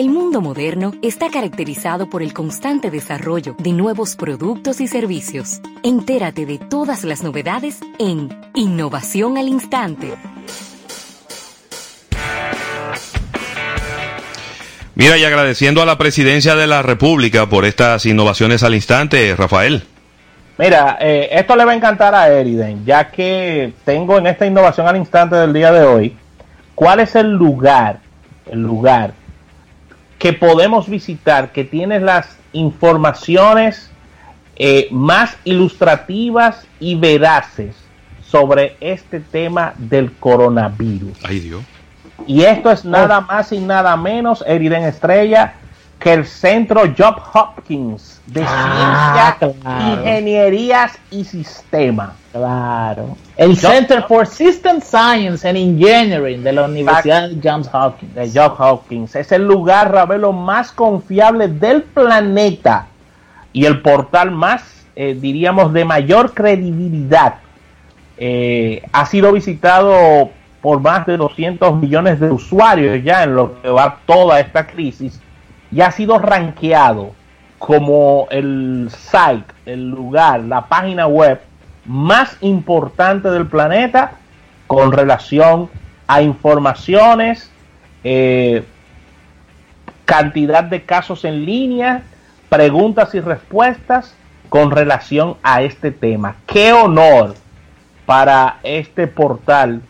El mundo moderno está caracterizado por el constante desarrollo de nuevos productos y servicios. Entérate de todas las novedades en Innovación al Instante. Mira, y agradeciendo a la presidencia de la República por estas innovaciones al instante, Rafael. Mira, eh, esto le va a encantar a Eriden, ya que tengo en esta innovación al instante del día de hoy, cuál es el lugar, el lugar que podemos visitar que tiene las informaciones eh, más ilustrativas y veraces sobre este tema del coronavirus. Ay Dios. Y esto es nada más y nada menos, Eriden Estrella, que el Centro Job Hopkins de Ah, Ciencias, claro. Ingenierías y Sistemas. Claro. El Center for System Science and Engineering de la Universidad de Johns Hopkins. de Job Hopkins. Es el lugar, Ravelo, más confiable del planeta y el portal más, eh, diríamos, de mayor credibilidad. Eh, ha sido visitado por más de 200 millones de usuarios ya en lo que va toda esta crisis y ha sido rankeado como el site, el lugar, la página web más importante del planeta con relación a informaciones, eh, cantidad de casos en línea, preguntas y respuestas con relación a este tema. Qué honor para este portal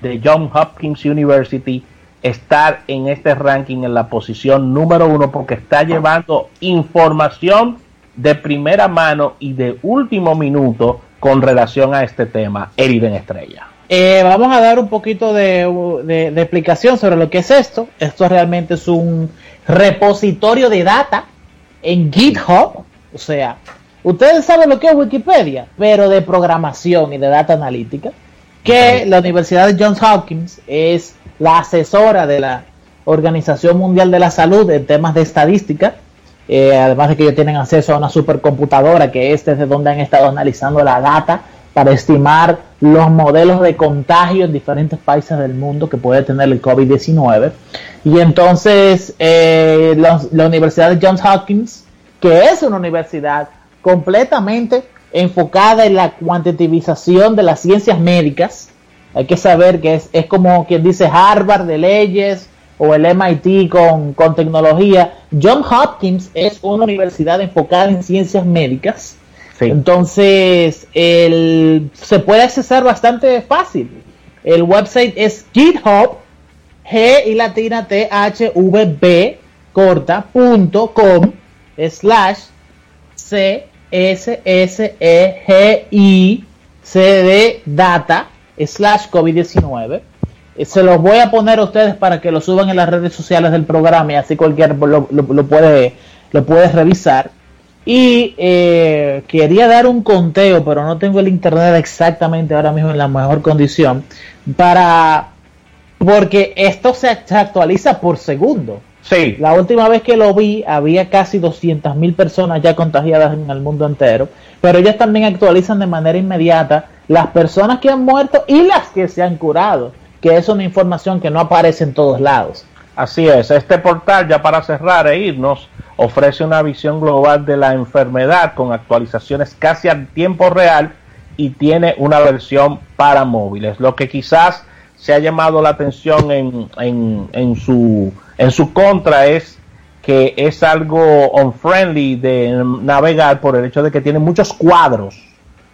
de John Hopkins University estar en este ranking en la posición número uno porque está llevando información de primera mano y de último minuto con relación a este tema. Eriden Estrella. Eh, vamos a dar un poquito de, de- de explicación sobre lo que es esto. Esto realmente es un repositorio de data en GitHub. O sea, ustedes saben lo que es Wikipedia, pero de programación y de data analítica. Que la Universidad de Johns Hopkins es la asesora de la Organización Mundial de la Salud en temas de estadística. Eh, además de que ellos tienen acceso a una supercomputadora que es desde donde han estado analizando la data para estimar los modelos de contagio en diferentes países del mundo que puede tener el COVID-19. Y entonces eh, la, la Universidad de Johns Hopkins, que es una universidad completamente enfocada en la cuantitivización de las ciencias médicas, hay que saber que es, es como quien dice Harvard de leyes o el MIT con, con tecnología. John Hopkins es una universidad enfocada en ciencias médicas. Sí. Entonces, el, se puede accesar bastante fácil. El website es GitHub, G y latina T H V B corta punto com slash C S S E G I C D data slash COVID-19. Eh, Se los voy a poner a ustedes para que lo suban en las redes sociales del programa y así cualquier lo, lo- puede lo revisar. Y eh, quería dar un conteo, pero no tengo el internet exactamente ahora mismo en la mejor condición para porque esto se actualiza por segundo. Sí, La última vez que lo vi había casi 200 mil personas ya contagiadas en el mundo entero, pero ellos también actualizan de manera inmediata las personas que han muerto y las que se han curado, que es una información que no aparece en todos lados. Así es, este portal ya para cerrar e irnos ofrece una visión global de la enfermedad con actualizaciones casi a tiempo real y tiene una versión para móviles, lo que quizás se ha llamado la atención en, en, en su, en su contra es que es algo unfriendly de navegar por el hecho de que tiene muchos cuadros,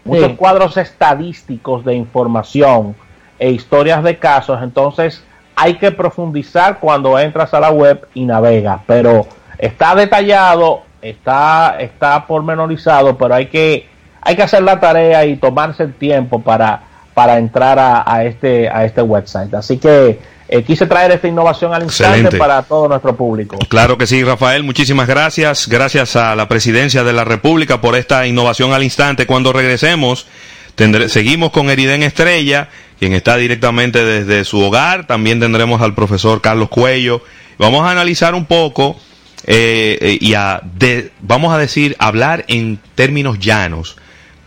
muchos cuadros estadísticos de información e historias de casos, entonces hay que profundizar cuando entras a la web y navega, pero está detallado, está, está pormenorizado, pero hay que, hay que hacer la tarea y tomarse el tiempo para, para entrar a, a este, a este website. Así que eh, quise traer esta innovación al instante Excelente. para todo nuestro público. Claro que sí, Rafael. Muchísimas gracias. Gracias a la presidencia de la República por esta innovación al instante. Cuando regresemos, tendré- seguimos con Eriden Estrella, quien está directamente desde su hogar. También tendremos al profesor Carlos Cuello. Vamos a analizar un poco eh, eh, y a de- vamos a decir, hablar en términos llanos.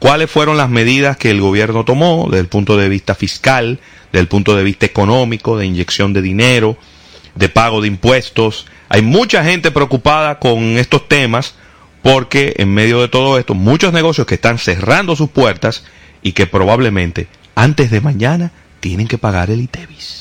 ¿Cuáles fueron las medidas que el gobierno tomó desde el punto de vista fiscal, desde el punto de vista económico, de inyección de dinero? de pago de impuestos. Hay mucha gente preocupada con estos temas porque en medio de todo esto, muchos negocios que están cerrando sus puertas y que probablemente antes de mañana tienen que pagar el ITEVIS.